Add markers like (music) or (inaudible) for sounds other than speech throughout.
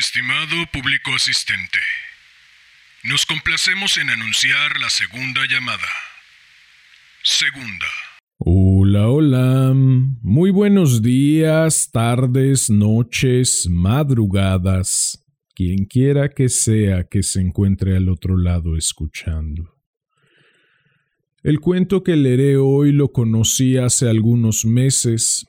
Estimado público asistente, nos complacemos en anunciar la segunda llamada. Segunda. Hola, hola. Muy buenos días, tardes, noches, madrugadas. Quien quiera que sea que se encuentre al otro lado escuchando. El cuento que leeré hoy lo conocí hace algunos meses,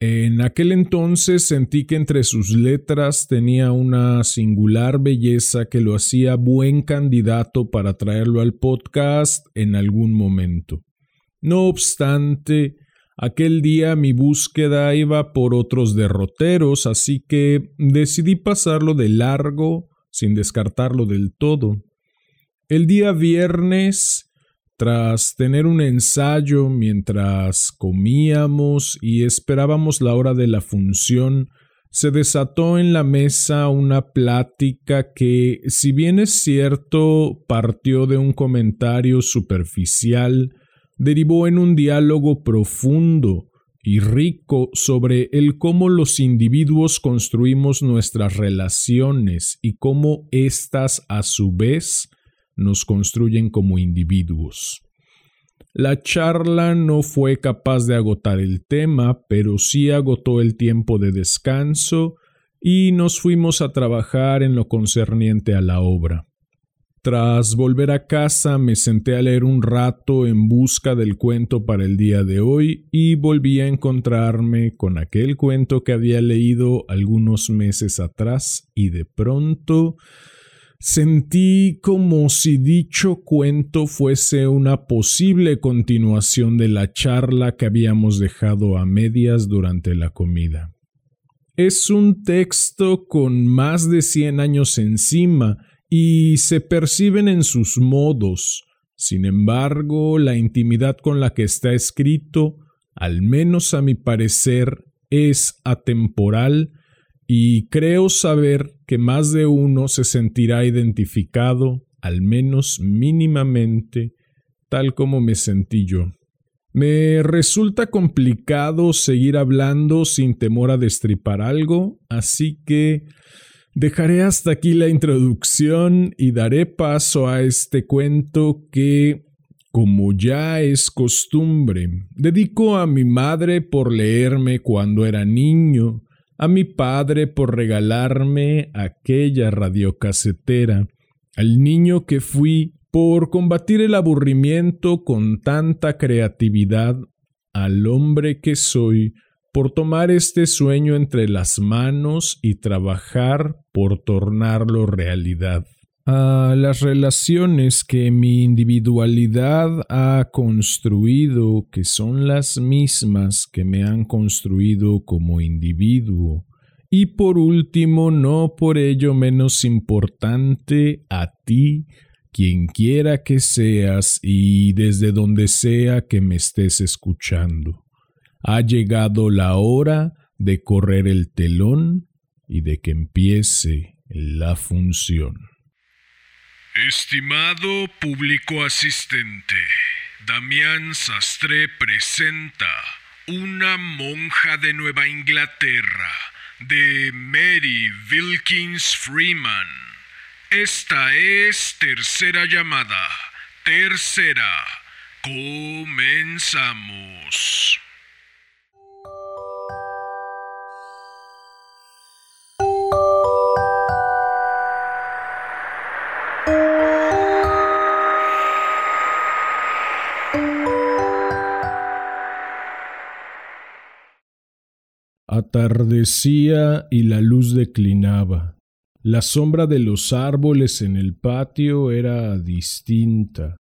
en aquel entonces sentí que entre sus letras tenía una singular belleza que lo hacía buen candidato para traerlo al podcast en algún momento. No obstante, aquel día mi búsqueda iba por otros derroteros, así que decidí pasarlo de largo sin descartarlo del todo. El día viernes tras tener un ensayo mientras comíamos y esperábamos la hora de la función, se desató en la mesa una plática que, si bien es cierto, partió de un comentario superficial, derivó en un diálogo profundo y rico sobre el cómo los individuos construimos nuestras relaciones y cómo éstas a su vez nos construyen como individuos. La charla no fue capaz de agotar el tema, pero sí agotó el tiempo de descanso y nos fuimos a trabajar en lo concerniente a la obra. Tras volver a casa me senté a leer un rato en busca del cuento para el día de hoy y volví a encontrarme con aquel cuento que había leído algunos meses atrás y de pronto Sentí como si dicho cuento fuese una posible continuación de la charla que habíamos dejado a medias durante la comida. Es un texto con más de cien años encima y se perciben en sus modos. Sin embargo, la intimidad con la que está escrito, al menos a mi parecer, es atemporal y creo saber que más de uno se sentirá identificado, al menos mínimamente, tal como me sentí yo. Me resulta complicado seguir hablando sin temor a destripar algo, así que dejaré hasta aquí la introducción y daré paso a este cuento que, como ya es costumbre, dedico a mi madre por leerme cuando era niño a mi padre por regalarme aquella radiocasetera, al niño que fui por combatir el aburrimiento con tanta creatividad, al hombre que soy por tomar este sueño entre las manos y trabajar por tornarlo realidad a las relaciones que mi individualidad ha construido, que son las mismas que me han construido como individuo, y por último, no por ello menos importante, a ti, quien quiera que seas y desde donde sea que me estés escuchando. Ha llegado la hora de correr el telón y de que empiece la función. Estimado público asistente, Damián Sastre presenta Una monja de Nueva Inglaterra de Mary Wilkins Freeman. Esta es tercera llamada. Tercera. Comenzamos. Atardecía y la luz declinaba. La sombra de los árboles en el patio era distinta.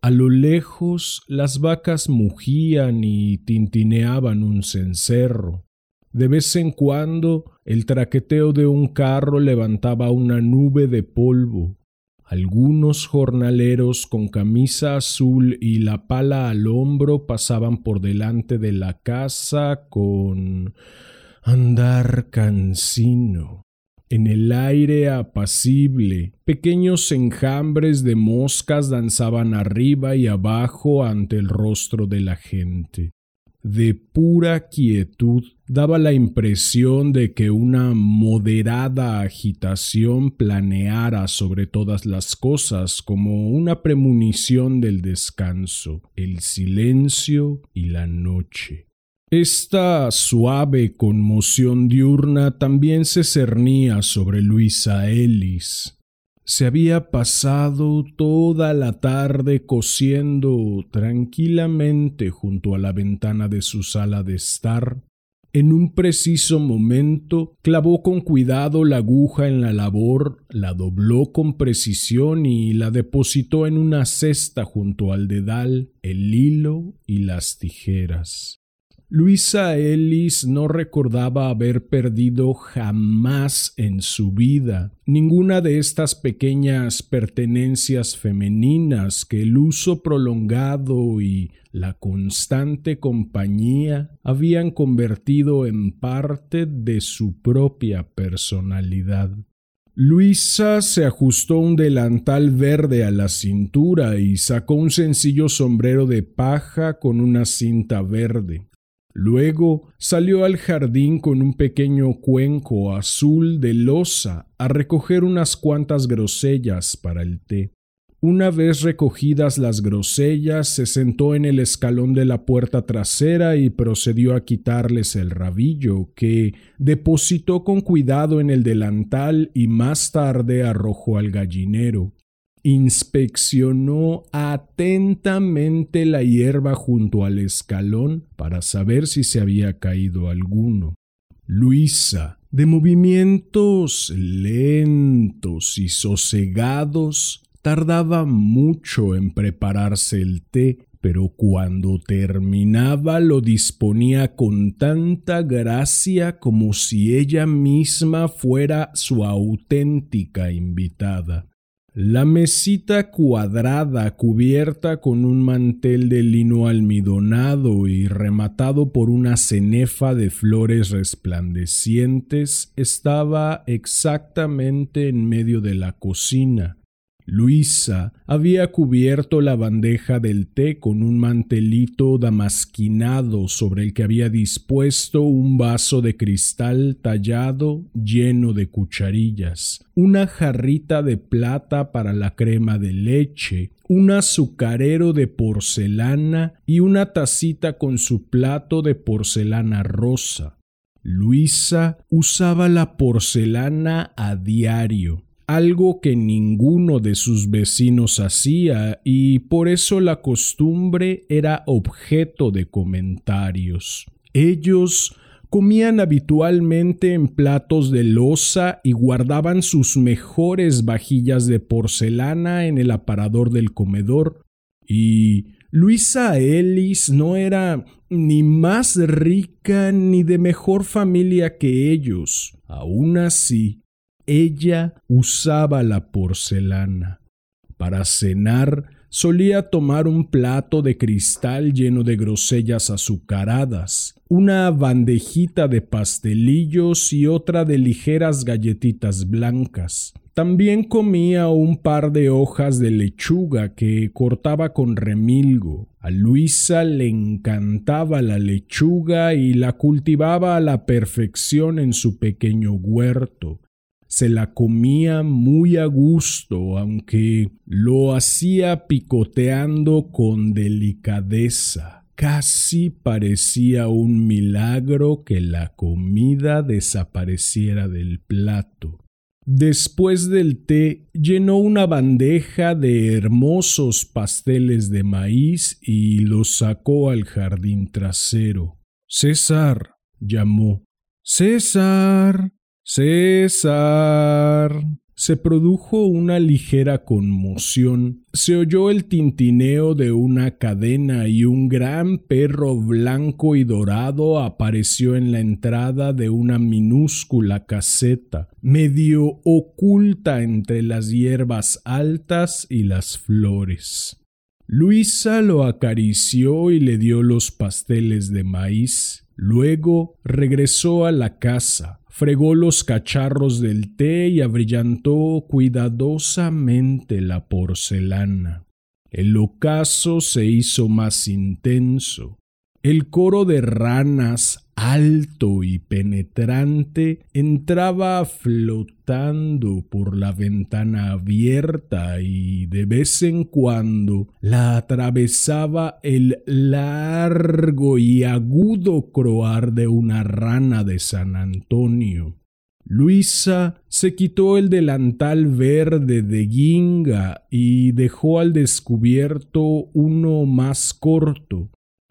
A lo lejos las vacas mugían y tintineaban un cencerro. De vez en cuando el traqueteo de un carro levantaba una nube de polvo. Algunos jornaleros con camisa azul y la pala al hombro pasaban por delante de la casa con andar cansino. En el aire apacible, pequeños enjambres de moscas danzaban arriba y abajo ante el rostro de la gente. De pura quietud daba la impresión de que una moderada agitación planeara sobre todas las cosas como una premonición del descanso, el silencio y la noche. Esta suave conmoción diurna también se cernía sobre Luisa Ellis. Se había pasado toda la tarde cosiendo tranquilamente junto a la ventana de su sala de estar. En un preciso momento clavó con cuidado la aguja en la labor, la dobló con precisión y la depositó en una cesta junto al dedal, el hilo y las tijeras. Luisa Ellis no recordaba haber perdido jamás en su vida ninguna de estas pequeñas pertenencias femeninas que el uso prolongado y la constante compañía habían convertido en parte de su propia personalidad. Luisa se ajustó un delantal verde a la cintura y sacó un sencillo sombrero de paja con una cinta verde. Luego salió al jardín con un pequeño cuenco azul de losa a recoger unas cuantas grosellas para el té. Una vez recogidas las grosellas, se sentó en el escalón de la puerta trasera y procedió a quitarles el rabillo, que depositó con cuidado en el delantal y más tarde arrojó al gallinero inspeccionó atentamente la hierba junto al escalón para saber si se había caído alguno. Luisa, de movimientos lentos y sosegados, tardaba mucho en prepararse el té, pero cuando terminaba lo disponía con tanta gracia como si ella misma fuera su auténtica invitada. La mesita cuadrada cubierta con un mantel de lino almidonado y rematado por una cenefa de flores resplandecientes estaba exactamente en medio de la cocina, Luisa había cubierto la bandeja del té con un mantelito damasquinado sobre el que había dispuesto un vaso de cristal tallado lleno de cucharillas, una jarrita de plata para la crema de leche, un azucarero de porcelana y una tacita con su plato de porcelana rosa. Luisa usaba la porcelana a diario algo que ninguno de sus vecinos hacía y por eso la costumbre era objeto de comentarios. Ellos comían habitualmente en platos de loza y guardaban sus mejores vajillas de porcelana en el aparador del comedor. Y Luisa Ellis no era ni más rica ni de mejor familia que ellos. Aún así, ella usaba la porcelana. Para cenar solía tomar un plato de cristal lleno de grosellas azucaradas, una bandejita de pastelillos y otra de ligeras galletitas blancas. También comía un par de hojas de lechuga que cortaba con remilgo. A Luisa le encantaba la lechuga y la cultivaba a la perfección en su pequeño huerto se la comía muy a gusto, aunque lo hacía picoteando con delicadeza. Casi parecía un milagro que la comida desapareciera del plato. Después del té llenó una bandeja de hermosos pasteles de maíz y los sacó al jardín trasero. César llamó. César. César. Se produjo una ligera conmoción. Se oyó el tintineo de una cadena y un gran perro blanco y dorado apareció en la entrada de una minúscula caseta, medio oculta entre las hierbas altas y las flores. Luisa lo acarició y le dio los pasteles de maíz. Luego regresó a la casa fregó los cacharros del té y abrillantó cuidadosamente la porcelana. El ocaso se hizo más intenso. El coro de ranas, alto y penetrante, entraba flotando por la ventana abierta y de vez en cuando la atravesaba el largo y agudo croar de una rana de San Antonio. Luisa se quitó el delantal verde de guinga y dejó al descubierto uno más corto,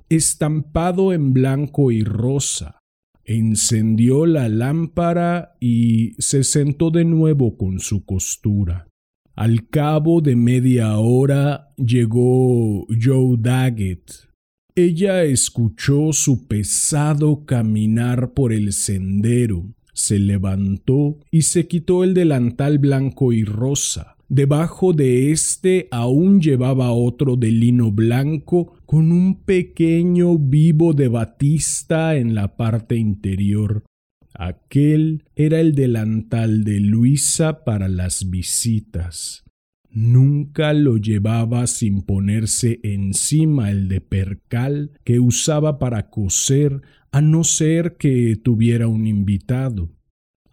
estampado en blanco y rosa. Encendió la lámpara y se sentó de nuevo con su costura. Al cabo de media hora llegó Joe Daggett. Ella escuchó su pesado caminar por el sendero se levantó y se quitó el delantal blanco y rosa. Debajo de éste aún llevaba otro de lino blanco con un pequeño vivo de batista en la parte interior. Aquel era el delantal de Luisa para las visitas. Nunca lo llevaba sin ponerse encima el de percal que usaba para coser a no ser que tuviera un invitado.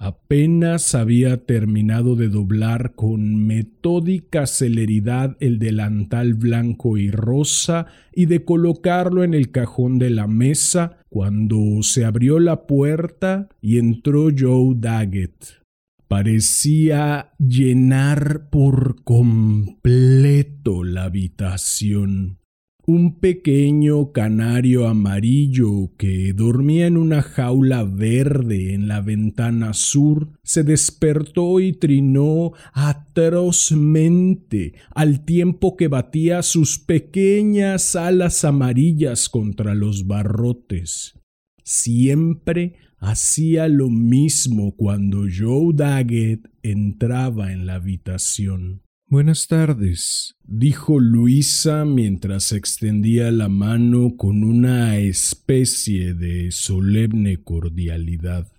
Apenas había terminado de doblar con metódica celeridad el delantal blanco y rosa y de colocarlo en el cajón de la mesa cuando se abrió la puerta y entró Joe Daggett. Parecía llenar por completo la habitación un pequeño canario amarillo que dormía en una jaula verde en la ventana sur se despertó y trinó atrozmente al tiempo que batía sus pequeñas alas amarillas contra los barrotes. Siempre hacía lo mismo cuando Joe Daggett entraba en la habitación. Buenas tardes, dijo Luisa mientras extendía la mano con una especie de solemne cordialidad.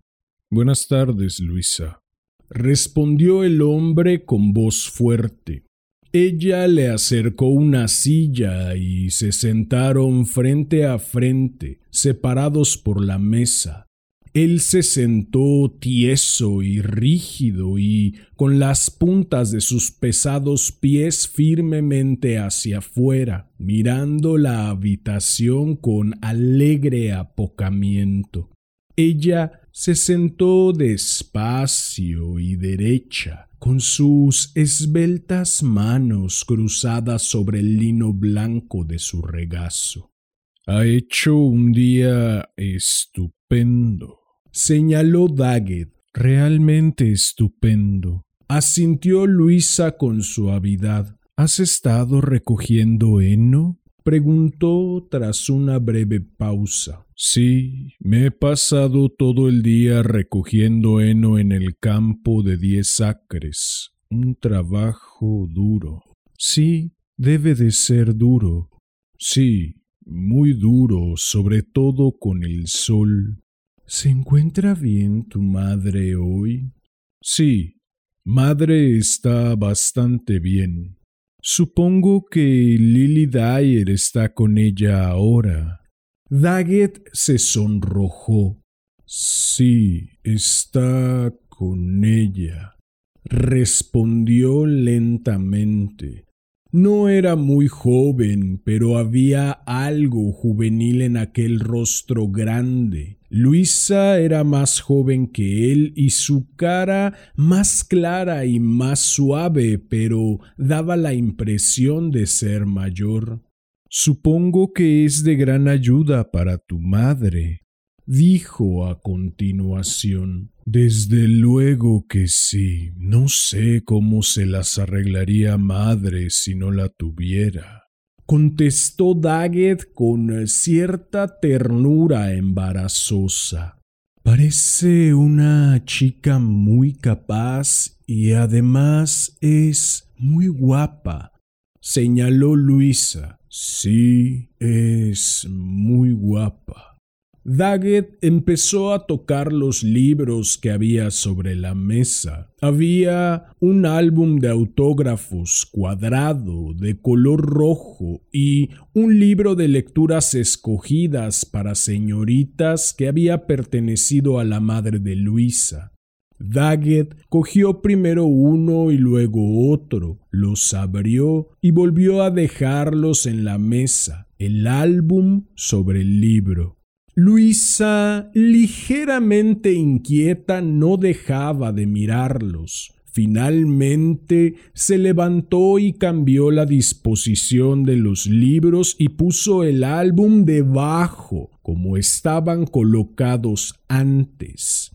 Buenas tardes, Luisa, respondió el hombre con voz fuerte. Ella le acercó una silla y se sentaron frente a frente, separados por la mesa. Él se sentó tieso y rígido y con las puntas de sus pesados pies firmemente hacia afuera, mirando la habitación con alegre apocamiento. Ella se sentó despacio y derecha, con sus esbeltas manos cruzadas sobre el lino blanco de su regazo. Ha hecho un día estupendo señaló Daggett. Realmente estupendo. Asintió Luisa con suavidad. ¿Has estado recogiendo heno? preguntó tras una breve pausa. Sí, me he pasado todo el día recogiendo heno en el campo de diez acres. Un trabajo duro. Sí, debe de ser duro. Sí, muy duro, sobre todo con el sol. ¿Se encuentra bien tu madre hoy? Sí, madre está bastante bien. Supongo que Lily Dyer está con ella ahora. Daggett se sonrojó. Sí, está con ella, respondió lentamente. No era muy joven, pero había algo juvenil en aquel rostro grande. Luisa era más joven que él y su cara más clara y más suave, pero daba la impresión de ser mayor. Supongo que es de gran ayuda para tu madre, dijo a continuación. Desde luego que sí. No sé cómo se las arreglaría madre si no la tuviera. Contestó Daggett con cierta ternura embarazosa. Parece una chica muy capaz y además es muy guapa, señaló Luisa. Sí, es muy guapa. Daggett empezó a tocar los libros que había sobre la mesa. Había un álbum de autógrafos cuadrado de color rojo y un libro de lecturas escogidas para señoritas que había pertenecido a la madre de Luisa. Daggett cogió primero uno y luego otro, los abrió y volvió a dejarlos en la mesa, el álbum sobre el libro. Luisa, ligeramente inquieta, no dejaba de mirarlos. Finalmente se levantó y cambió la disposición de los libros y puso el álbum debajo, como estaban colocados antes.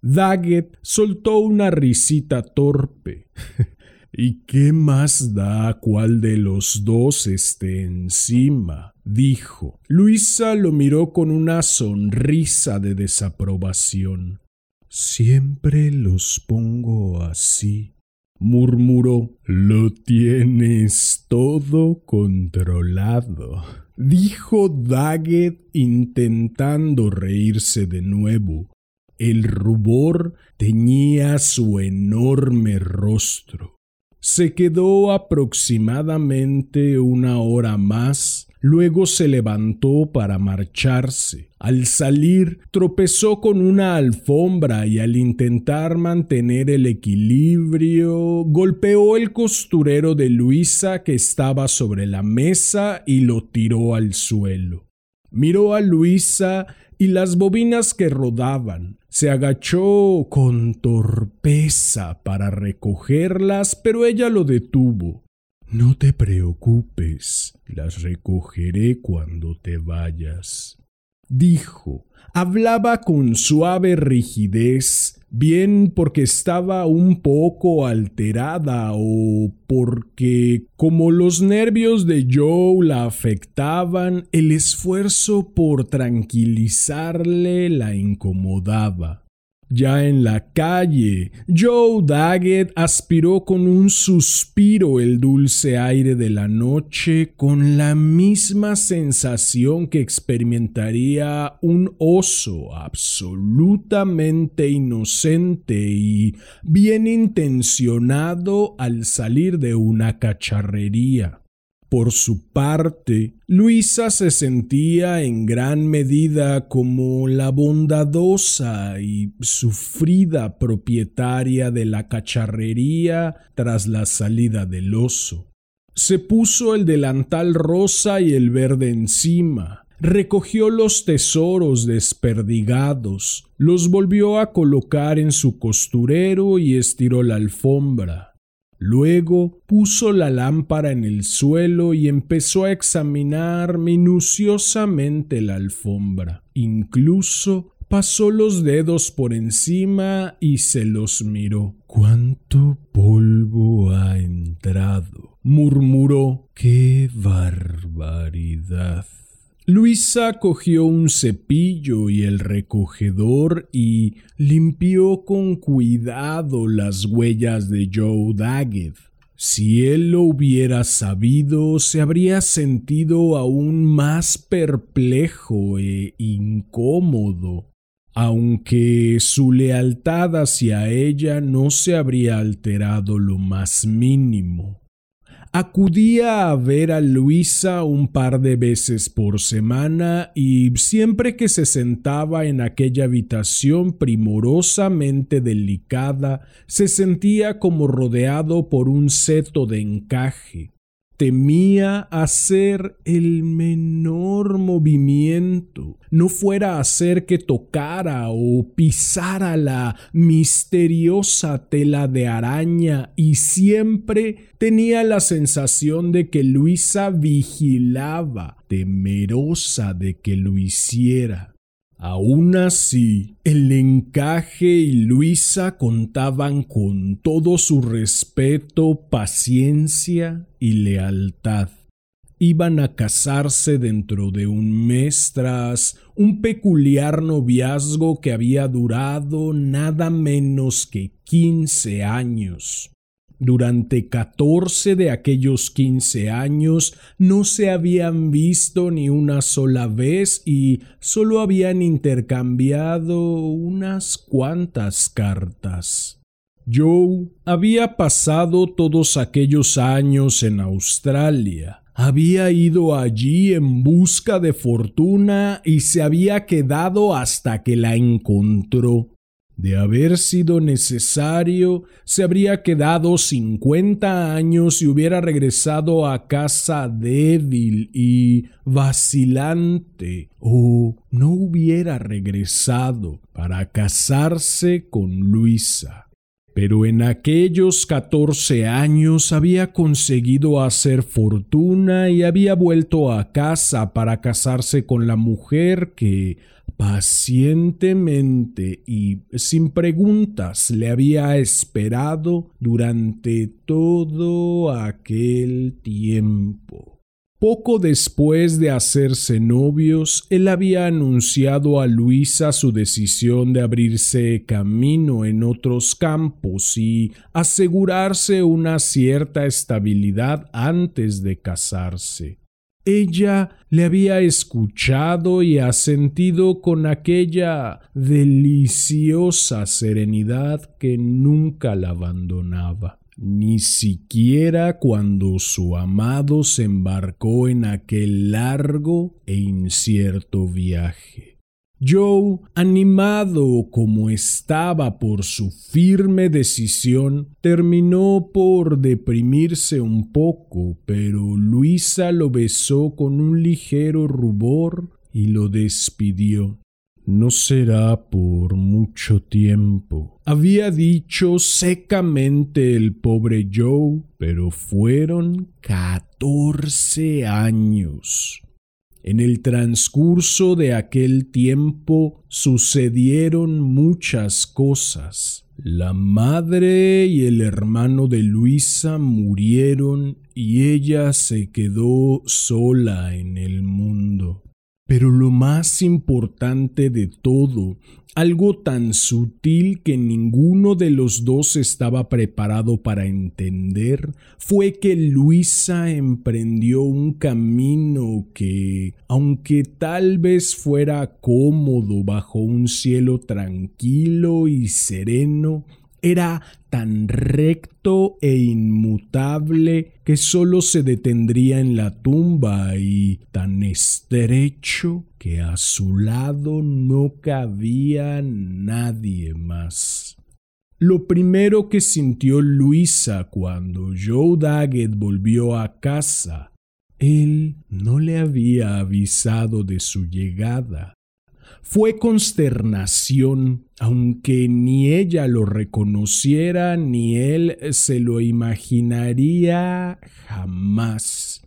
Daggett soltó una risita torpe. (laughs) ¿Y qué más da cuál de los dos esté encima? Dijo. Luisa lo miró con una sonrisa de desaprobación. Siempre los pongo así, murmuró. Lo tienes todo controlado, dijo Daggett intentando reírse de nuevo. El rubor teñía su enorme rostro. Se quedó aproximadamente una hora más Luego se levantó para marcharse. Al salir, tropezó con una alfombra y al intentar mantener el equilibrio, golpeó el costurero de Luisa que estaba sobre la mesa y lo tiró al suelo. Miró a Luisa y las bobinas que rodaban. Se agachó con torpeza para recogerlas, pero ella lo detuvo. No te preocupes, las recogeré cuando te vayas. Dijo, hablaba con suave rigidez, bien porque estaba un poco alterada o porque, como los nervios de Joe la afectaban, el esfuerzo por tranquilizarle la incomodaba. Ya en la calle, Joe Daggett aspiró con un suspiro el dulce aire de la noche con la misma sensación que experimentaría un oso absolutamente inocente y bien intencionado al salir de una cacharrería. Por su parte, Luisa se sentía en gran medida como la bondadosa y sufrida propietaria de la cacharrería tras la salida del oso. Se puso el delantal rosa y el verde encima, recogió los tesoros desperdigados, los volvió a colocar en su costurero y estiró la alfombra. Luego puso la lámpara en el suelo y empezó a examinar minuciosamente la alfombra. Incluso pasó los dedos por encima y se los miró. ¿Cuánto polvo ha entrado? murmuró. ¡Qué barbaridad! Luisa cogió un cepillo y el recogedor y limpió con cuidado las huellas de Joe Daggett. Si él lo hubiera sabido, se habría sentido aún más perplejo e incómodo, aunque su lealtad hacia ella no se habría alterado lo más mínimo. Acudía a ver a Luisa un par de veces por semana y siempre que se sentaba en aquella habitación primorosamente delicada, se sentía como rodeado por un seto de encaje temía hacer el menor movimiento, no fuera a hacer que tocara o pisara la misteriosa tela de araña y siempre tenía la sensación de que Luisa vigilaba, temerosa de que lo hiciera. Aún así, el encaje y Luisa contaban con todo su respeto, paciencia y lealtad. Iban a casarse dentro de un mes tras un peculiar noviazgo que había durado nada menos que quince años. Durante catorce de aquellos quince años no se habían visto ni una sola vez y solo habían intercambiado unas cuantas cartas. Joe había pasado todos aquellos años en Australia. Había ido allí en busca de fortuna y se había quedado hasta que la encontró. De haber sido necesario, se habría quedado cincuenta años y hubiera regresado a casa débil y vacilante, o no hubiera regresado para casarse con Luisa pero en aquellos catorce años había conseguido hacer fortuna y había vuelto a casa para casarse con la mujer que pacientemente y sin preguntas le había esperado durante todo aquel tiempo. Poco después de hacerse novios, él había anunciado a Luisa su decisión de abrirse camino en otros campos y asegurarse una cierta estabilidad antes de casarse. Ella le había escuchado y asentido con aquella deliciosa serenidad que nunca la abandonaba ni siquiera cuando su amado se embarcó en aquel largo e incierto viaje. Joe, animado como estaba por su firme decisión, terminó por deprimirse un poco, pero Luisa lo besó con un ligero rubor y lo despidió. No será por mucho tiempo. Había dicho secamente el pobre Joe, pero fueron catorce años. En el transcurso de aquel tiempo sucedieron muchas cosas. La madre y el hermano de Luisa murieron y ella se quedó sola en el mundo. Pero lo más importante de todo, algo tan sutil que ninguno de los dos estaba preparado para entender, fue que Luisa emprendió un camino que, aunque tal vez fuera cómodo bajo un cielo tranquilo y sereno, era tan recto e inmutable que sólo se detendría en la tumba y tan estrecho que a su lado no cabía nadie más. Lo primero que sintió Luisa cuando Joe Daggett volvió a casa, él no le había avisado de su llegada fue consternación, aunque ni ella lo reconociera ni él se lo imaginaría jamás.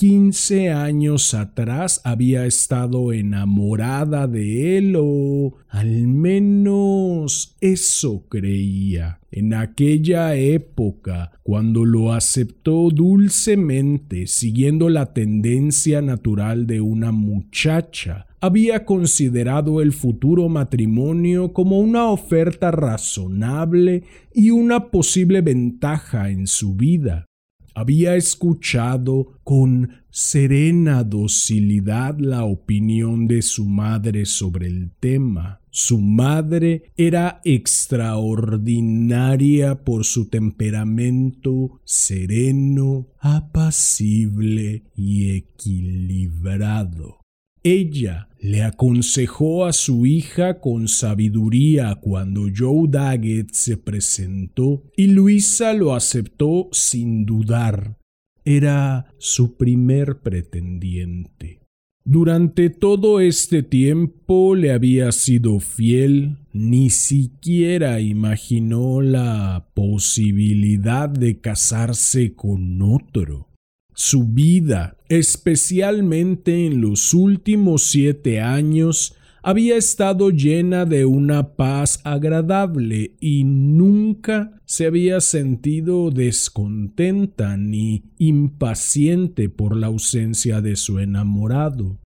Quince años atrás había estado enamorada de él o al menos eso creía. En aquella época, cuando lo aceptó dulcemente, siguiendo la tendencia natural de una muchacha, había considerado el futuro matrimonio como una oferta razonable y una posible ventaja en su vida había escuchado con serena docilidad la opinión de su madre sobre el tema. Su madre era extraordinaria por su temperamento sereno, apacible y equilibrado. Ella le aconsejó a su hija con sabiduría cuando Joe Daggett se presentó y Luisa lo aceptó sin dudar. Era su primer pretendiente. Durante todo este tiempo le había sido fiel, ni siquiera imaginó la posibilidad de casarse con otro. Su vida, especialmente en los últimos siete años, había estado llena de una paz agradable y nunca se había sentido descontenta ni impaciente por la ausencia de su enamorado.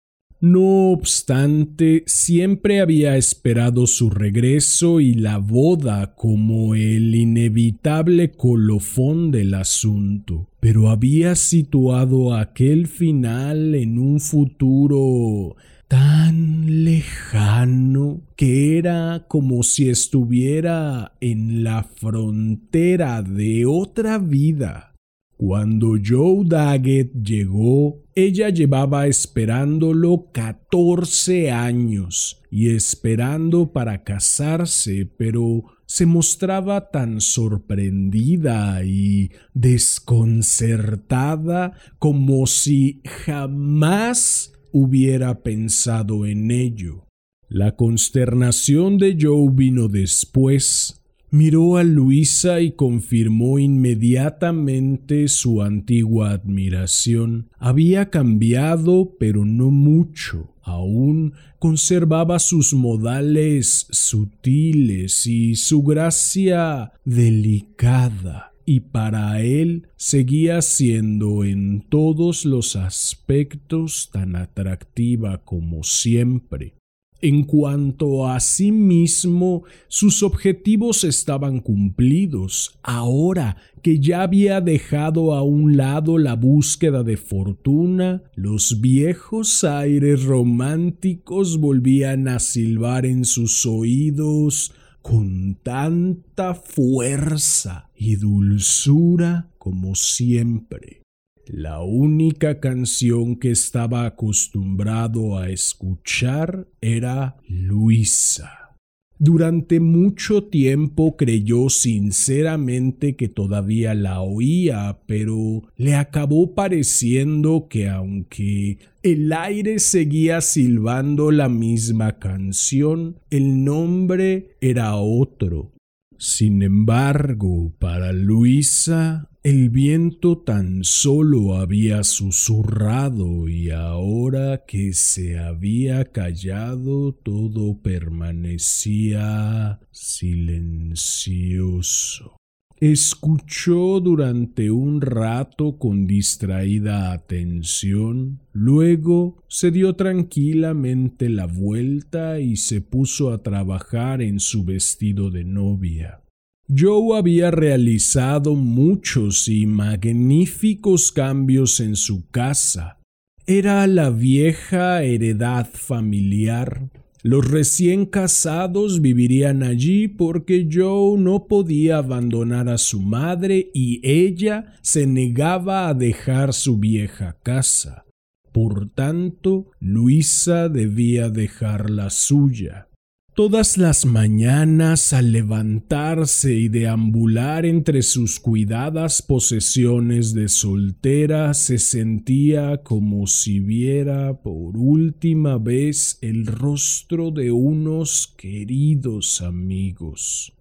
No obstante, siempre había esperado su regreso y la boda como el inevitable colofón del asunto, pero había situado aquel final en un futuro tan lejano que era como si estuviera en la frontera de otra vida. Cuando Joe Daggett llegó, ella llevaba esperándolo 14 años y esperando para casarse, pero se mostraba tan sorprendida y desconcertada como si jamás hubiera pensado en ello. La consternación de Joe vino después, Miró a Luisa y confirmó inmediatamente su antigua admiración. Había cambiado, pero no mucho. Aún conservaba sus modales sutiles y su gracia delicada y para él seguía siendo en todos los aspectos tan atractiva como siempre. En cuanto a sí mismo, sus objetivos estaban cumplidos. Ahora que ya había dejado a un lado la búsqueda de fortuna, los viejos aires románticos volvían a silbar en sus oídos con tanta fuerza y dulzura como siempre. La única canción que estaba acostumbrado a escuchar era Luisa. Durante mucho tiempo creyó sinceramente que todavía la oía, pero le acabó pareciendo que aunque el aire seguía silbando la misma canción, el nombre era otro. Sin embargo, para Luisa el viento tan solo había susurrado y ahora que se había callado todo permanecía silencioso. Escuchó durante un rato con distraída atención, luego se dio tranquilamente la vuelta y se puso a trabajar en su vestido de novia. Joe había realizado muchos y magníficos cambios en su casa. Era la vieja heredad familiar. Los recién casados vivirían allí porque Joe no podía abandonar a su madre y ella se negaba a dejar su vieja casa. Por tanto, Luisa debía dejar la suya. Todas las mañanas al levantarse y deambular entre sus cuidadas posesiones de soltera se sentía como si viera por última vez el rostro de unos queridos amigos.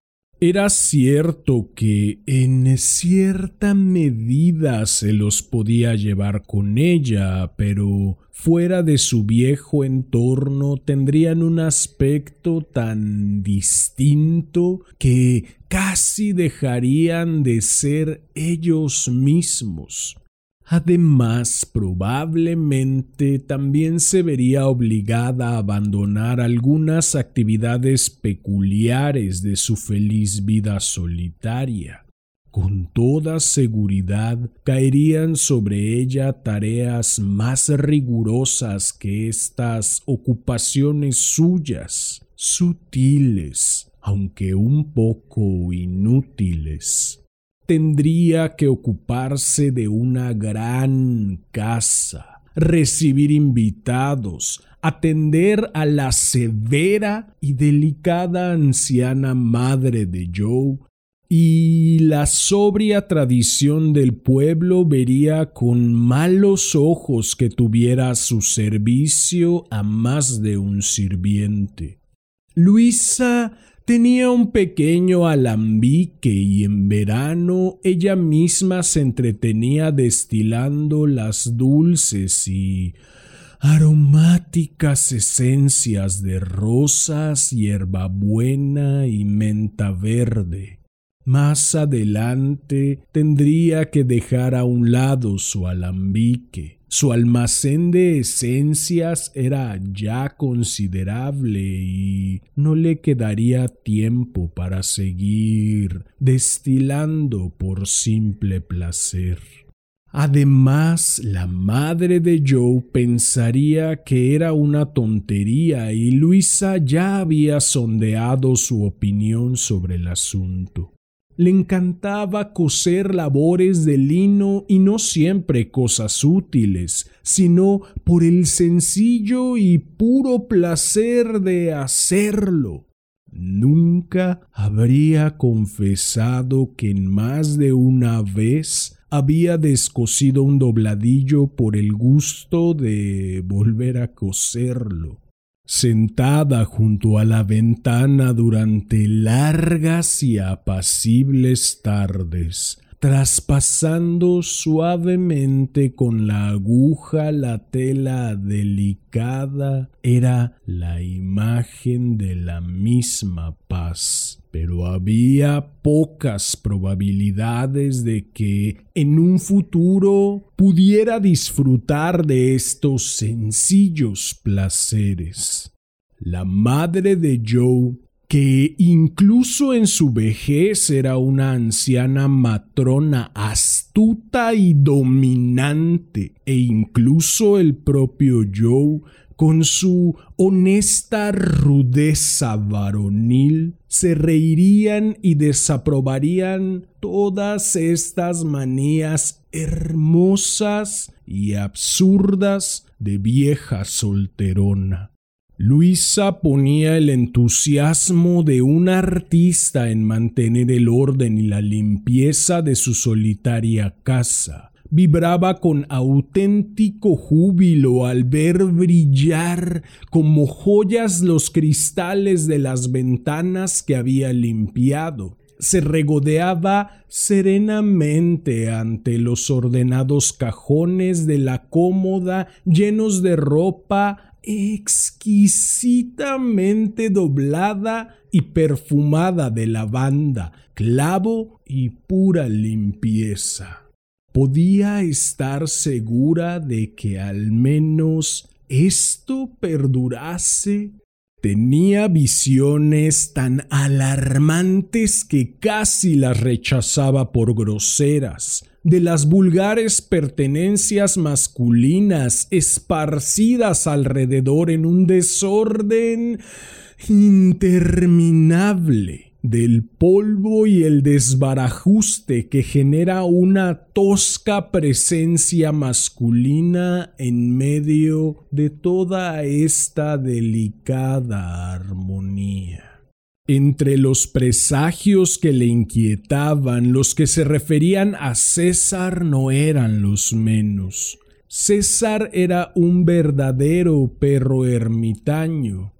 Era cierto que en cierta medida se los podía llevar con ella, pero fuera de su viejo entorno tendrían un aspecto tan distinto que casi dejarían de ser ellos mismos. Además, probablemente también se vería obligada a abandonar algunas actividades peculiares de su feliz vida solitaria. Con toda seguridad caerían sobre ella tareas más rigurosas que estas ocupaciones suyas, sutiles, aunque un poco inútiles tendría que ocuparse de una gran casa, recibir invitados, atender a la severa y delicada anciana madre de Joe, y la sobria tradición del pueblo vería con malos ojos que tuviera a su servicio a más de un sirviente. Luisa Tenía un pequeño alambique y en verano ella misma se entretenía destilando las dulces y aromáticas esencias de rosas, hierbabuena y menta verde. Más adelante tendría que dejar a un lado su alambique Su almacén de esencias era ya considerable y no le quedaría tiempo para seguir destilando por simple placer. Además, la madre de Joe pensaría que era una tontería y Luisa ya había sondeado su opinión sobre el asunto. Le encantaba coser labores de lino y no siempre cosas útiles, sino por el sencillo y puro placer de hacerlo. Nunca habría confesado que más de una vez había descosido un dobladillo por el gusto de volver a coserlo. Sentada junto a la ventana durante largas y apacibles tardes, traspasando suavemente con la aguja la tela delicada, era la imagen de la misma paz. Pero había pocas probabilidades de que en un futuro pudiera disfrutar de estos sencillos placeres. La madre de Joe que incluso en su vejez era una anciana matrona astuta y dominante, e incluso el propio Joe, con su honesta rudeza varonil, se reirían y desaprobarían todas estas manías hermosas y absurdas de vieja solterona. Luisa ponía el entusiasmo de un artista en mantener el orden y la limpieza de su solitaria casa. Vibraba con auténtico júbilo al ver brillar como joyas los cristales de las ventanas que había limpiado se regodeaba serenamente ante los ordenados cajones de la cómoda llenos de ropa exquisitamente doblada y perfumada de lavanda, clavo y pura limpieza. Podía estar segura de que al menos esto perdurase Tenía visiones tan alarmantes que casi las rechazaba por groseras, de las vulgares pertenencias masculinas esparcidas alrededor en un desorden interminable del polvo y el desbarajuste que genera una tosca presencia masculina en medio de toda esta delicada armonía. Entre los presagios que le inquietaban, los que se referían a César no eran los menos. César era un verdadero perro ermitaño,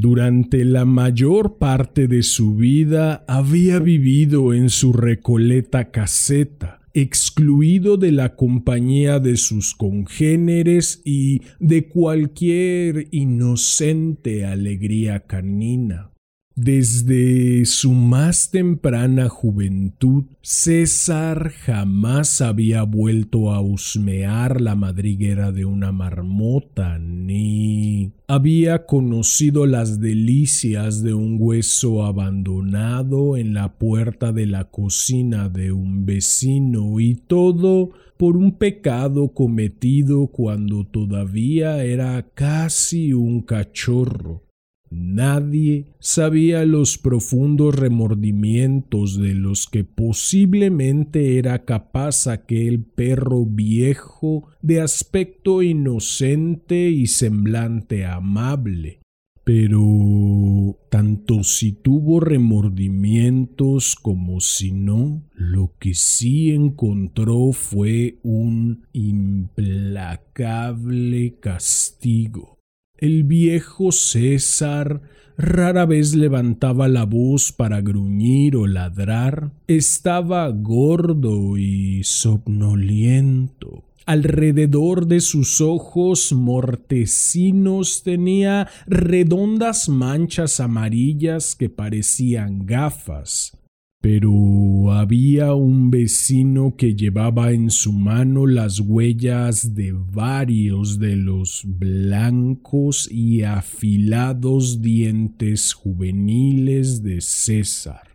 durante la mayor parte de su vida había vivido en su recoleta caseta, excluido de la compañía de sus congéneres y de cualquier inocente alegría canina. Desde su más temprana juventud, César jamás había vuelto a husmear la madriguera de una marmota, ni había conocido las delicias de un hueso abandonado en la puerta de la cocina de un vecino, y todo por un pecado cometido cuando todavía era casi un cachorro Nadie sabía los profundos remordimientos de los que posiblemente era capaz aquel perro viejo de aspecto inocente y semblante amable. Pero tanto si tuvo remordimientos como si no, lo que sí encontró fue un implacable castigo. El viejo César rara vez levantaba la voz para gruñir o ladrar. Estaba gordo y somnoliento. Alrededor de sus ojos mortecinos tenía redondas manchas amarillas que parecían gafas. Pero había un vecino que llevaba en su mano las huellas de varios de los blancos y afilados dientes juveniles de César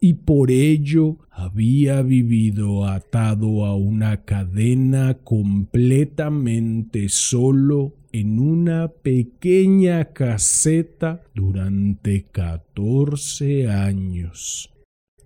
y por ello había vivido atado a una cadena completamente solo en una pequeña caseta durante catorce años.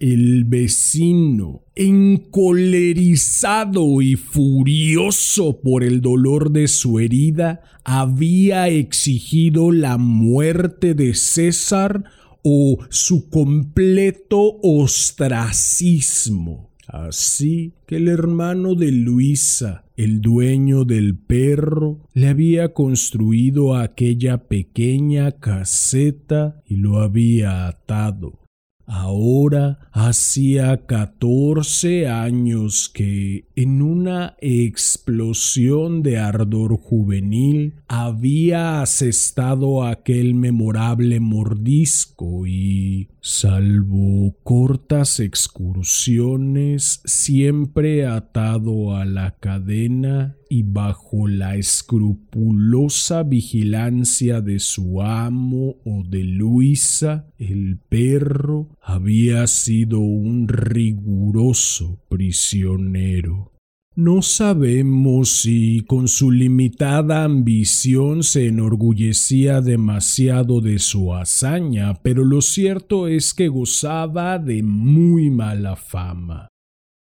El vecino, encolerizado y furioso por el dolor de su herida, había exigido la muerte de César o su completo ostracismo. Así que el hermano de Luisa, el dueño del perro, le había construido aquella pequeña caseta y lo había atado. Ahora hacía catorce años que, en una explosión de ardor juvenil, había asestado aquel memorable mordisco y, salvo cortas excursiones, siempre atado a la cadena y bajo la escrupulosa vigilancia de su amo o de Luisa, el perro había sido un riguroso prisionero. No sabemos si con su limitada ambición se enorgullecía demasiado de su hazaña, pero lo cierto es que gozaba de muy mala fama.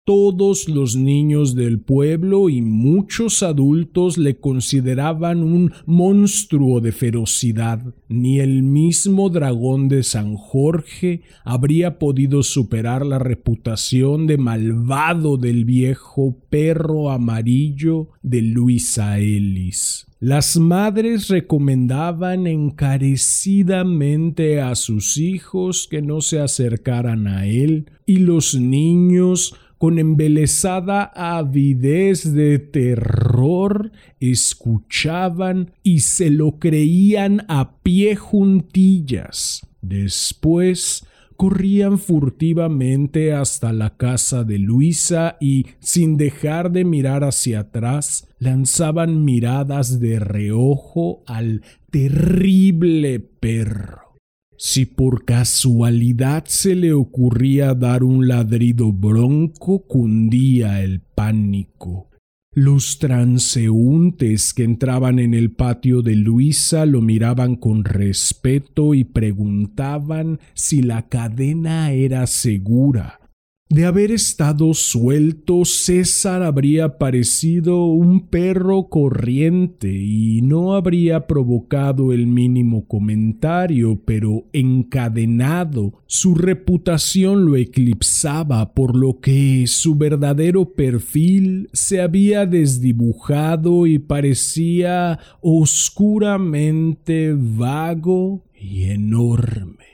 Todos los niños del pueblo y muchos adultos le consideraban un monstruo de ferocidad. Ni el mismo dragón de San Jorge habría podido superar la reputación de malvado del viejo perro amarillo de Luisa Ellis. Las madres recomendaban encarecidamente a sus hijos que no se acercaran a él y los niños con embelesada avidez de terror, escuchaban y se lo creían a pie juntillas. Después corrían furtivamente hasta la casa de Luisa y, sin dejar de mirar hacia atrás, lanzaban miradas de reojo al terrible perro. Si por casualidad se le ocurría dar un ladrido bronco, cundía el pánico. Los transeúntes que entraban en el patio de Luisa lo miraban con respeto y preguntaban si la cadena era segura. De haber estado suelto, César habría parecido un perro corriente y no habría provocado el mínimo comentario, pero encadenado, su reputación lo eclipsaba, por lo que su verdadero perfil se había desdibujado y parecía oscuramente vago y enorme.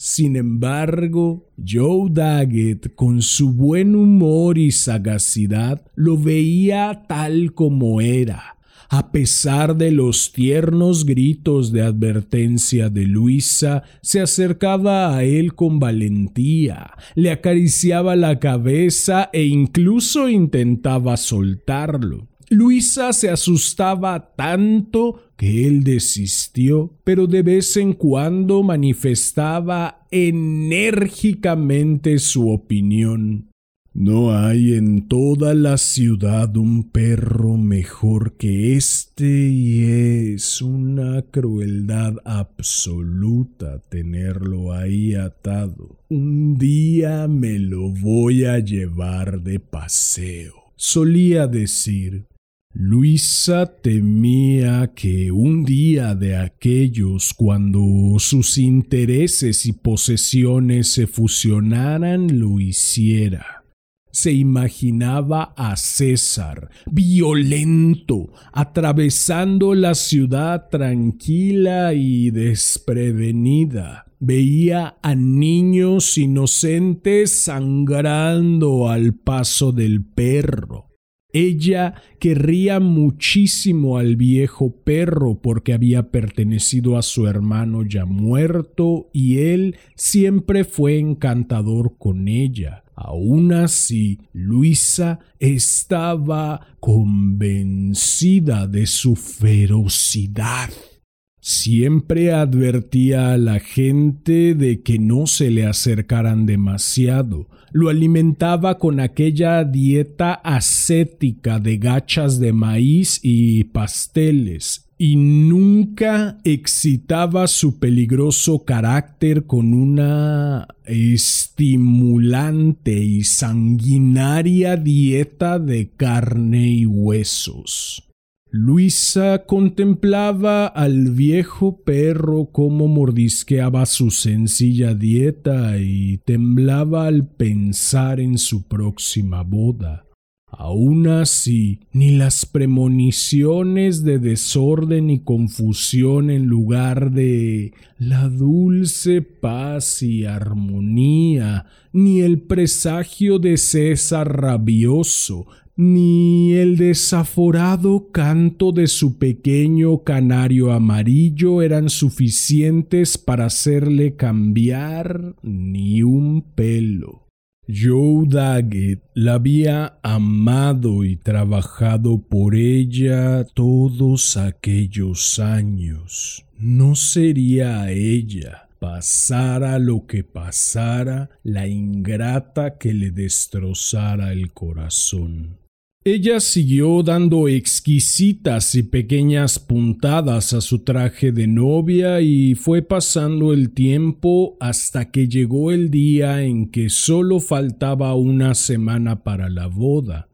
Sin embargo, Joe Daggett, con su buen humor y sagacidad, lo veía tal como era. A pesar de los tiernos gritos de advertencia de Luisa, se acercaba a él con valentía, le acariciaba la cabeza e incluso intentaba soltarlo. Luisa se asustaba tanto que él desistió, pero de vez en cuando manifestaba enérgicamente su opinión. No hay en toda la ciudad un perro mejor que este y es una crueldad absoluta tenerlo ahí atado. Un día me lo voy a llevar de paseo. Solía decir, Luisa temía que un día de aquellos cuando sus intereses y posesiones se fusionaran lo hiciera. Se imaginaba a César, violento, atravesando la ciudad tranquila y desprevenida. Veía a niños inocentes sangrando al paso del perro Ella querría muchísimo al viejo perro porque había pertenecido a su hermano ya muerto y él siempre fue encantador con ella. Aún así, Luisa estaba convencida de su ferocidad. Siempre advertía a la gente de que no se le acercaran demasiado. Lo alimentaba con aquella dieta ascética de gachas de maíz y pasteles, y nunca excitaba su peligroso carácter con una estimulante y sanguinaria dieta de carne y huesos. Luisa contemplaba al viejo perro como mordisqueaba su sencilla dieta y temblaba al pensar en su próxima boda. Aun así, ni las premoniciones de desorden y confusión en lugar de la dulce paz y armonía, ni el presagio de César rabioso, ni el desaforado canto de su pequeño canario amarillo eran suficientes para hacerle cambiar ni un pelo. Joe Daggett la había amado y trabajado por ella todos aquellos años. No sería a ella, pasara lo que pasara, la ingrata que le destrozara el corazón. Ella siguió dando exquisitas y pequeñas puntadas a su traje de novia y fue pasando el tiempo hasta que llegó el día en que solo faltaba una semana para la boda.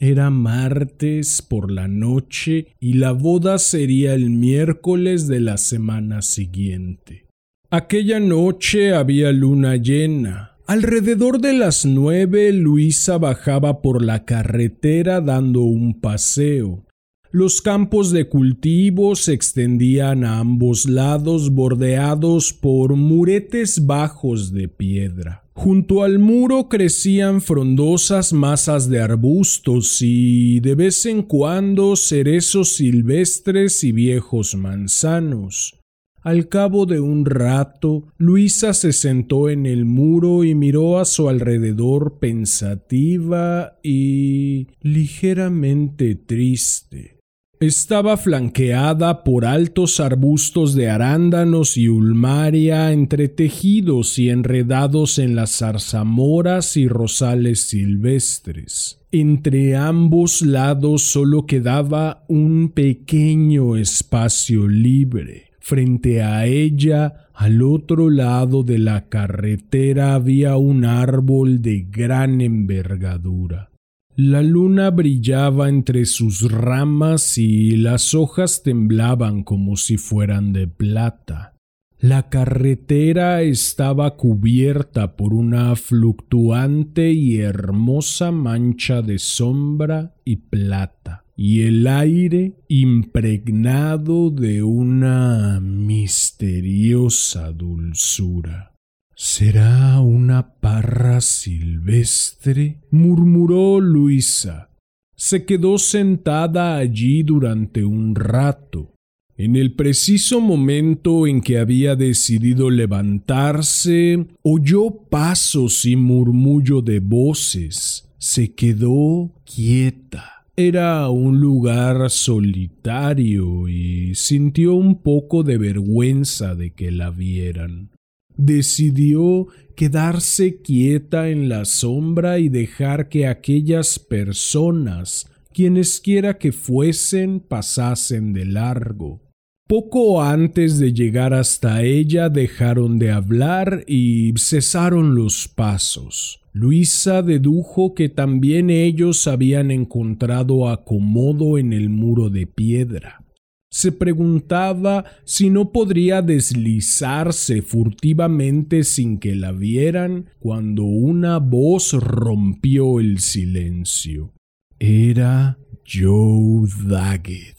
Era martes por la noche y la boda sería el miércoles de la semana siguiente. Aquella noche había luna llena, Alrededor de las nueve Luisa bajaba por la carretera dando un paseo. Los campos de cultivo se extendían a ambos lados bordeados por muretes bajos de piedra. Junto al muro crecían frondosas masas de arbustos y de vez en cuando cerezos silvestres y viejos manzanos. Al cabo de un rato, Luisa se sentó en el muro y miró a su alrededor pensativa y ligeramente triste. Estaba flanqueada por altos arbustos de arándanos y ulmaria entretejidos y enredados en las zarzamoras y rosales silvestres. Entre ambos lados solo quedaba un pequeño espacio libre. Frente a ella, al otro lado de la carretera, había un árbol de gran envergadura. La luna brillaba entre sus ramas y las hojas temblaban como si fueran de plata. La carretera estaba cubierta por una fluctuante y hermosa mancha de sombra y plata y el aire impregnado de una misteriosa dulzura. ¿Será una parra silvestre? murmuró Luisa. Se quedó sentada allí durante un rato. En el preciso momento en que había decidido levantarse, oyó pasos y murmullo de voces. Se quedó quieta era un lugar solitario y sintió un poco de vergüenza de que la vieran. Decidió quedarse quieta en la sombra y dejar que aquellas personas, quienesquiera que fuesen, pasasen de largo. Poco antes de llegar hasta ella dejaron de hablar y cesaron los pasos. Luisa dedujo que también ellos habían encontrado acomodo en el muro de piedra. Se preguntaba si no podría deslizarse furtivamente sin que la vieran cuando una voz rompió el silencio. Era Joe Daggett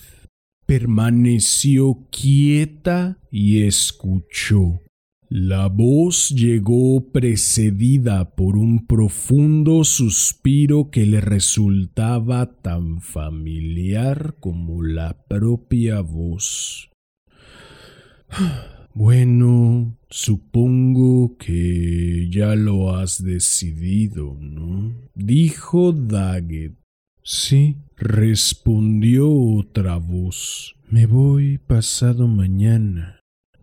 permaneció quieta y escuchó. La voz llegó precedida por un profundo suspiro que le resultaba tan familiar como la propia voz. (sighs) Bueno, supongo que ya lo has decidido, ¿no? dijo Daggett. Sí, respondió otra voz. Me voy pasado mañana.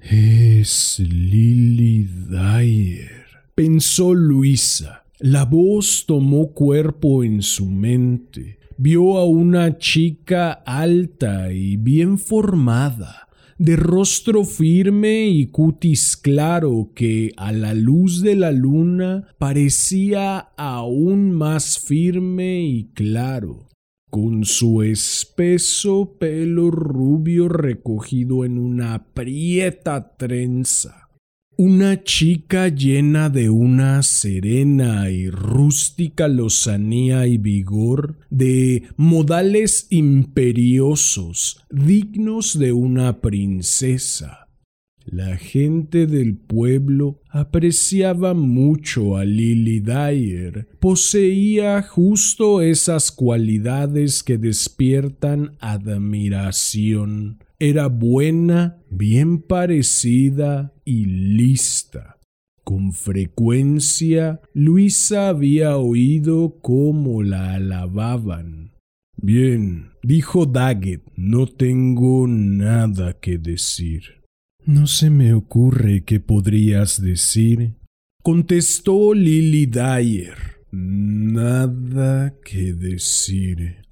Es Lily Dyer, pensó Luisa. La voz tomó cuerpo en su mente. Vio a una chica alta y bien formada de rostro firme y cutis claro que a la luz de la luna parecía aún más firme y claro, con su espeso pelo rubio recogido en una prieta trenza una chica llena de una serena y rústica lozanía y vigor, de modales imperiosos, dignos de una princesa. La gente del pueblo apreciaba mucho a Lily Dyer. Poseía justo esas cualidades que despiertan admiración era buena, bien parecida y lista. Con frecuencia Luisa había oído cómo la alababan. Bien, dijo Daggett, no tengo nada que decir. No se me ocurre qué podrías decir, contestó Lily Dyer. Nada que decir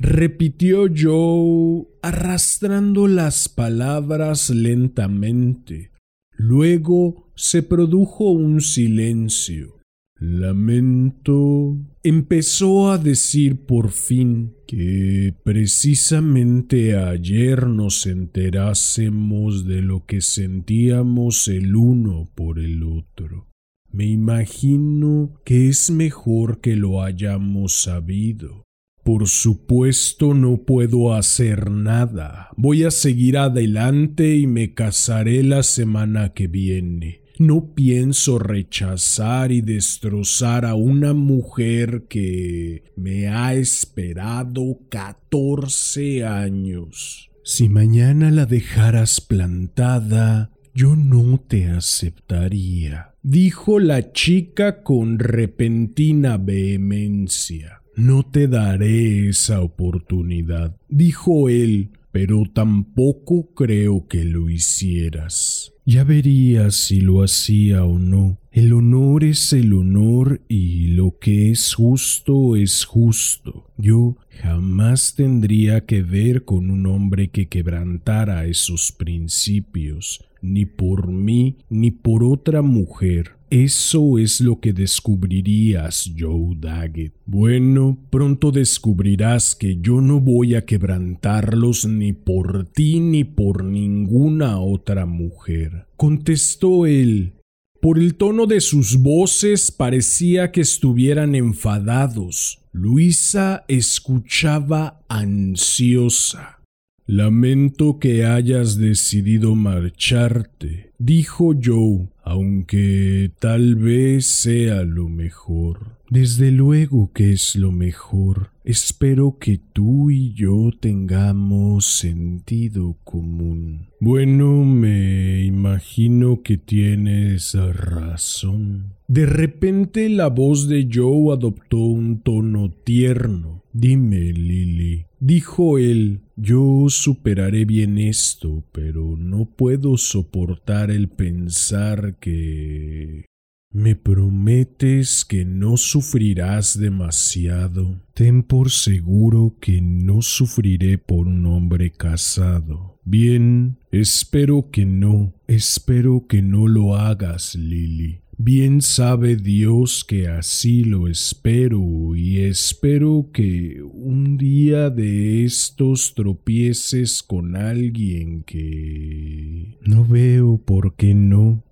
repitió Joe arrastrando las palabras lentamente. Luego se produjo un silencio. Lamento. empezó a decir por fin que precisamente ayer nos enterásemos de lo que sentíamos el uno por el otro. Me imagino que es mejor que lo hayamos sabido. Por supuesto no puedo hacer nada. Voy a seguir adelante y me casaré la semana que viene. No pienso rechazar y destrozar a una mujer que me ha esperado catorce años. Si mañana la dejaras plantada, yo no te aceptaría, dijo la chica con repentina vehemencia. No te daré esa oportunidad, dijo él, pero tampoco creo que lo hicieras. Ya verías si lo hacía o no. El honor es el honor y lo que es justo es justo. Yo jamás tendría que ver con un hombre que quebrantara esos principios, ni por mí ni por otra mujer. Eso es lo que descubrirías, Joe Daggett. Bueno, pronto descubrirás que yo no voy a quebrantarlos ni por ti ni por ninguna otra mujer. Contestó él. Por el tono de sus voces parecía que estuvieran enfadados. Luisa escuchaba ansiosa. Lamento que hayas decidido marcharte, dijo Joe, aunque tal vez sea lo mejor. Desde luego que es lo mejor. Espero que tú y yo tengamos sentido común. Bueno, me imagino que tienes razón. De repente la voz de Joe adoptó un tono tierno. Dime, Lily, dijo él, yo superaré bien esto, pero no puedo soportar el pensar que... ¿Me prometes que no sufrirás demasiado? Ten por seguro que no sufriré por un hombre casado. Bien, espero que no, espero que no lo hagas, Lily. Bien sabe Dios que así lo espero y espero que un día de estos tropieces con alguien que... No veo por qué no.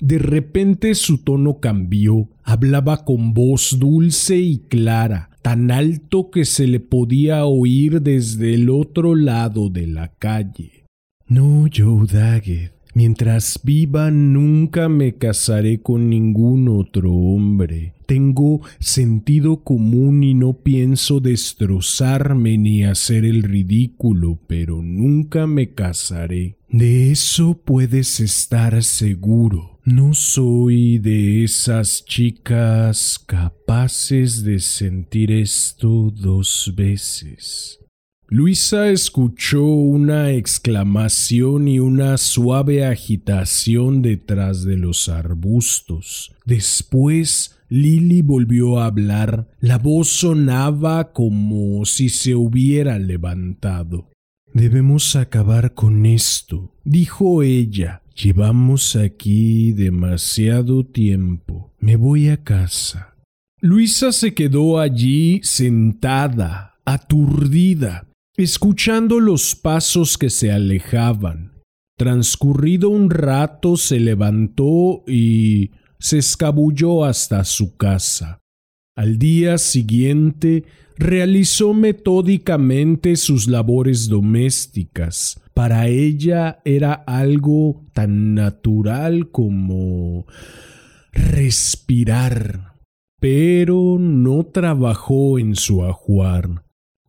De repente su tono cambió, hablaba con voz dulce y clara, tan alto que se le podía oír desde el otro lado de la calle. No, Joe Daggett, Mientras viva nunca me casaré con ningún otro hombre. Tengo sentido común y no pienso destrozarme ni hacer el ridículo, pero nunca me casaré. De eso puedes estar seguro. No soy de esas chicas capaces de sentir esto dos veces. Luisa escuchó una exclamación y una suave agitación detrás de los arbustos. Después Lily volvió a hablar. La voz sonaba como si se hubiera levantado. Debemos acabar con esto, dijo ella. Llevamos aquí demasiado tiempo. Me voy a casa. Luisa se quedó allí sentada, aturdida escuchando los pasos que se alejaban. Transcurrido un rato se levantó y se escabulló hasta su casa. Al día siguiente realizó metódicamente sus labores domésticas. Para ella era algo tan natural como respirar. Pero no trabajó en su ajuar.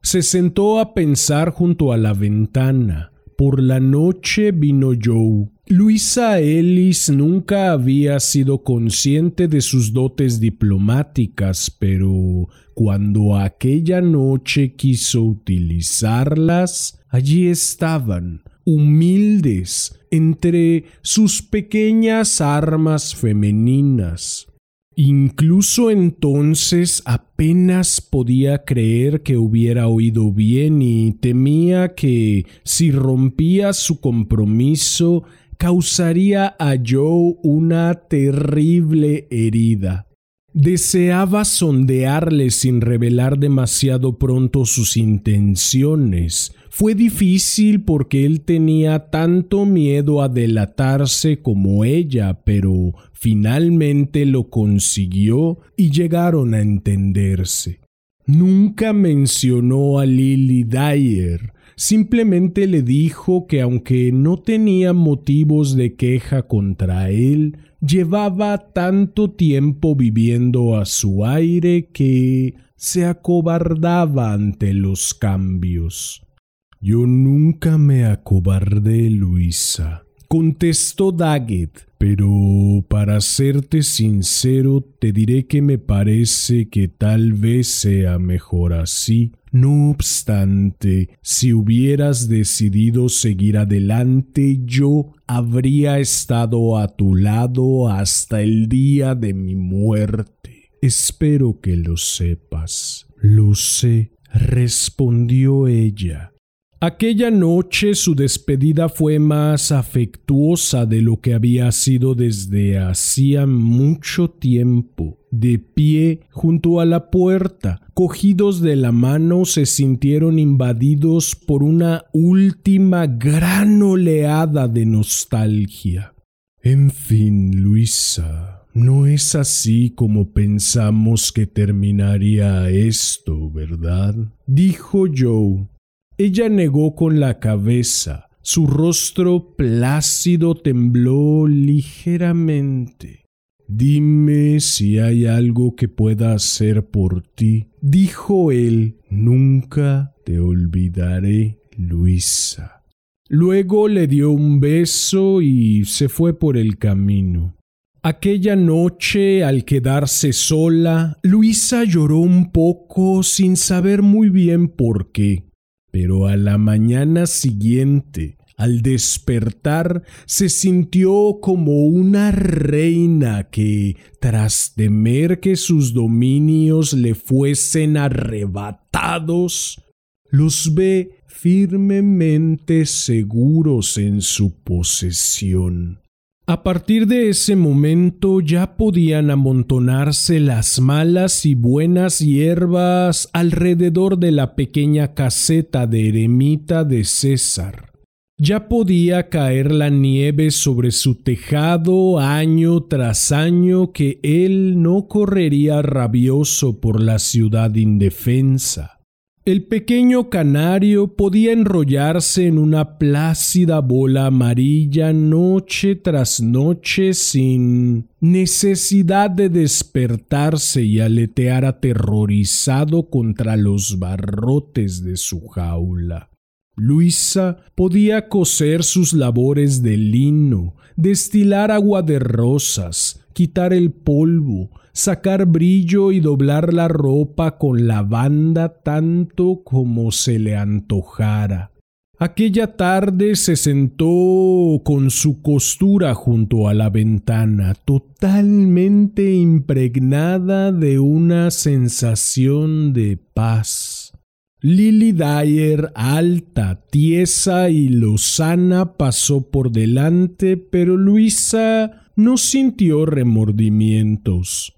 Se sentó a pensar junto a la ventana. Por la noche vino Joe. Luisa Ellis nunca había sido consciente de sus dotes diplomáticas, pero cuando aquella noche quiso utilizarlas, allí estaban, humildes, entre sus pequeñas armas femeninas. Incluso entonces apenas podía creer que hubiera oído bien y temía que si rompía su compromiso causaría a Joe una terrible herida. Deseaba sondearle sin revelar demasiado pronto sus intenciones. Fue difícil porque él tenía tanto miedo a delatarse como ella, pero finalmente lo consiguió y llegaron a entenderse. Nunca mencionó a Lily Dyer, simplemente le dijo que aunque no tenía motivos de queja contra él, llevaba tanto tiempo viviendo a su aire que se acobardaba ante los cambios. Yo nunca me acobardé, Luisa, contestó Daggett, pero para serte sincero te diré que me parece que tal vez sea mejor así. No obstante, si hubieras decidido seguir adelante, yo habría estado a tu lado hasta el día de mi muerte. Espero que lo sepas. Lo sé, respondió ella. Aquella noche su despedida fue más afectuosa de lo que había sido desde hacía mucho tiempo. De pie junto a la puerta, cogidos de la mano, se sintieron invadidos por una última gran oleada de nostalgia. En fin, Luisa, no es así como pensamos que terminaría esto, ¿verdad? dijo Joe ella negó con la cabeza. Su rostro plácido tembló ligeramente. Dime si hay algo que pueda hacer por ti, dijo él. Nunca te olvidaré, Luisa. Luego le dio un beso y se fue por el camino. Aquella noche, al quedarse sola, Luisa lloró un poco sin saber muy bien por qué pero a la mañana siguiente, al despertar, se sintió como una reina que, tras temer que sus dominios le fuesen arrebatados, los ve firmemente seguros en su posesión. A partir de ese momento ya podían amontonarse las malas y buenas hierbas alrededor de la pequeña caseta de eremita de César. Ya podía caer la nieve sobre su tejado año tras año que él no correría rabioso por la ciudad indefensa. El pequeño canario podía enrollarse en una plácida bola amarilla noche tras noche sin necesidad de despertarse y aletear aterrorizado contra los barrotes de su jaula. Luisa podía coser sus labores de lino, destilar agua de rosas, quitar el polvo, sacar brillo y doblar la ropa con la banda tanto como se le antojara. Aquella tarde se sentó con su costura junto a la ventana, totalmente impregnada de una sensación de paz. Lily Dyer, alta, tiesa y lozana, pasó por delante, pero Luisa no sintió remordimientos.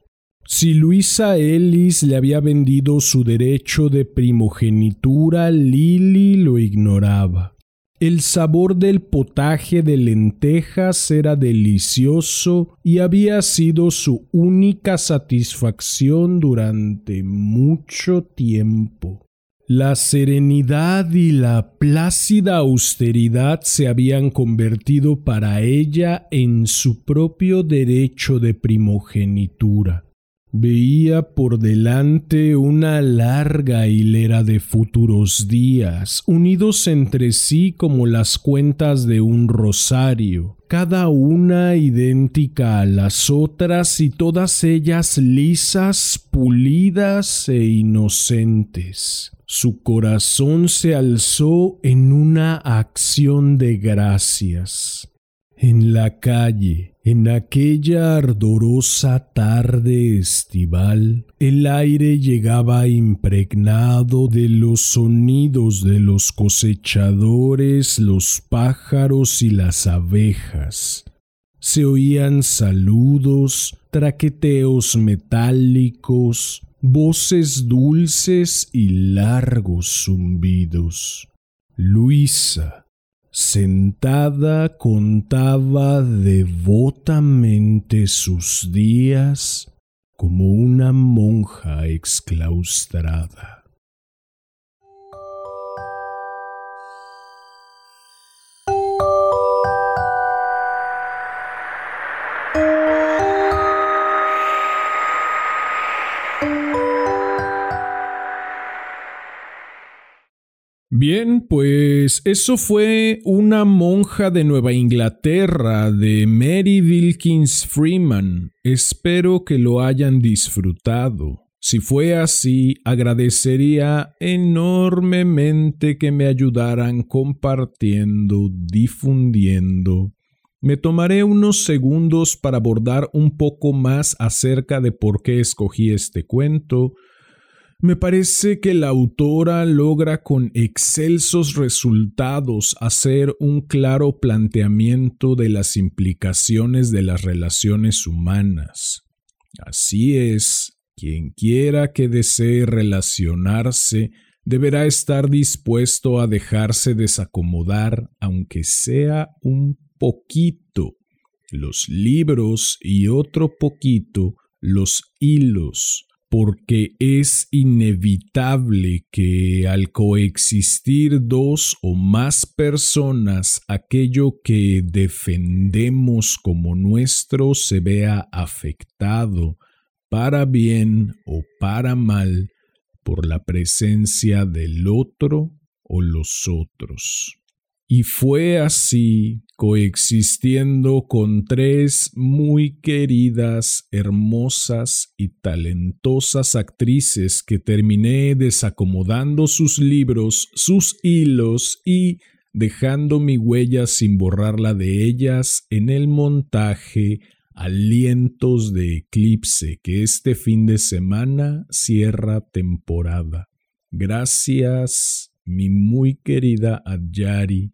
Si Luisa Ellis le había vendido su derecho de primogenitura, Lily lo ignoraba. El sabor del potaje de lentejas era delicioso y había sido su única satisfacción durante mucho tiempo. La serenidad y la plácida austeridad se habían convertido para ella en su propio derecho de primogenitura. Veía por delante una larga hilera de futuros días, unidos entre sí como las cuentas de un rosario, cada una idéntica a las otras y todas ellas lisas, pulidas e inocentes. Su corazón se alzó en una acción de gracias. En la calle, en aquella ardorosa tarde estival, el aire llegaba impregnado de los sonidos de los cosechadores, los pájaros y las abejas. Se oían saludos, traqueteos metálicos, voces dulces y largos zumbidos. Luisa, sentada, contaba devotamente sus días como una monja exclaustrada. Bien, pues eso fue una monja de Nueva Inglaterra de Mary Wilkins Freeman. Espero que lo hayan disfrutado. Si fue así, agradecería enormemente que me ayudaran compartiendo, difundiendo. Me tomaré unos segundos para abordar un poco más acerca de por qué escogí este cuento, me parece que la autora logra con excelsos resultados hacer un claro planteamiento de las implicaciones de las relaciones humanas. Así es, quien quiera que desee relacionarse deberá estar dispuesto a dejarse desacomodar, aunque sea un poquito, los libros y otro poquito los hilos porque es inevitable que al coexistir dos o más personas aquello que defendemos como nuestro se vea afectado para bien o para mal por la presencia del otro o los otros. Y fue así, coexistiendo con tres muy queridas, hermosas y talentosas actrices que terminé desacomodando sus libros, sus hilos y dejando mi huella sin borrarla de ellas en el montaje Alientos de Eclipse que este fin de semana cierra temporada. Gracias mi muy querida Adjari,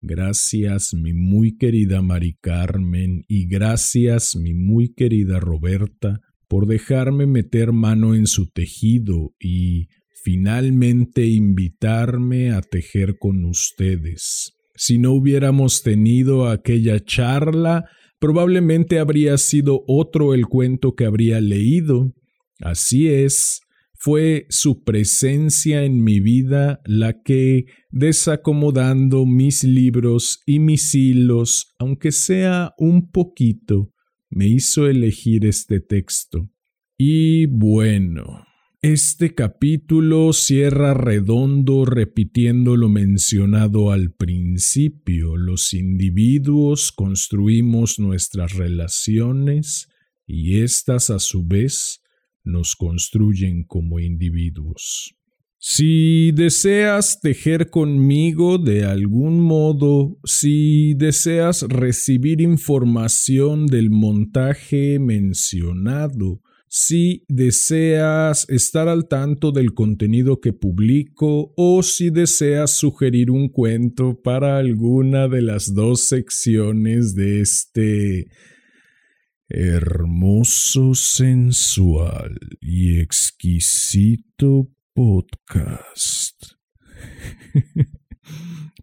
gracias mi muy querida Mari Carmen y gracias mi muy querida Roberta por dejarme meter mano en su tejido y finalmente invitarme a tejer con ustedes. Si no hubiéramos tenido aquella charla, probablemente habría sido otro el cuento que habría leído. Así es, fue su presencia en mi vida la que, desacomodando mis libros y mis hilos, aunque sea un poquito, me hizo elegir este texto. Y bueno, este capítulo cierra redondo repitiendo lo mencionado al principio. Los individuos construimos nuestras relaciones y éstas a su vez nos construyen como individuos. Si deseas tejer conmigo de algún modo, si deseas recibir información del montaje mencionado, si deseas estar al tanto del contenido que publico o si deseas sugerir un cuento para alguna de las dos secciones de este hermoso, sensual y exquisito podcast. (laughs)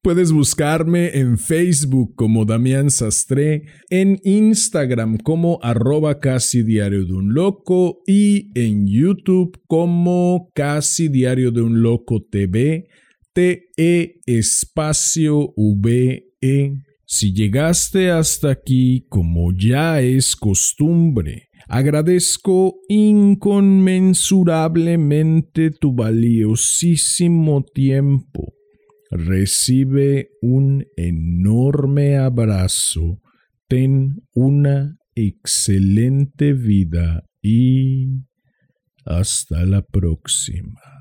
Puedes buscarme en Facebook como Damián Sastre, en Instagram como arroba casi diario de un loco y en YouTube como casi diario de un loco TV, T-E espacio V-E. Si llegaste hasta aquí como ya es costumbre, agradezco inconmensurablemente tu valiosísimo tiempo recibe un enorme abrazo, ten una excelente vida y hasta la próxima.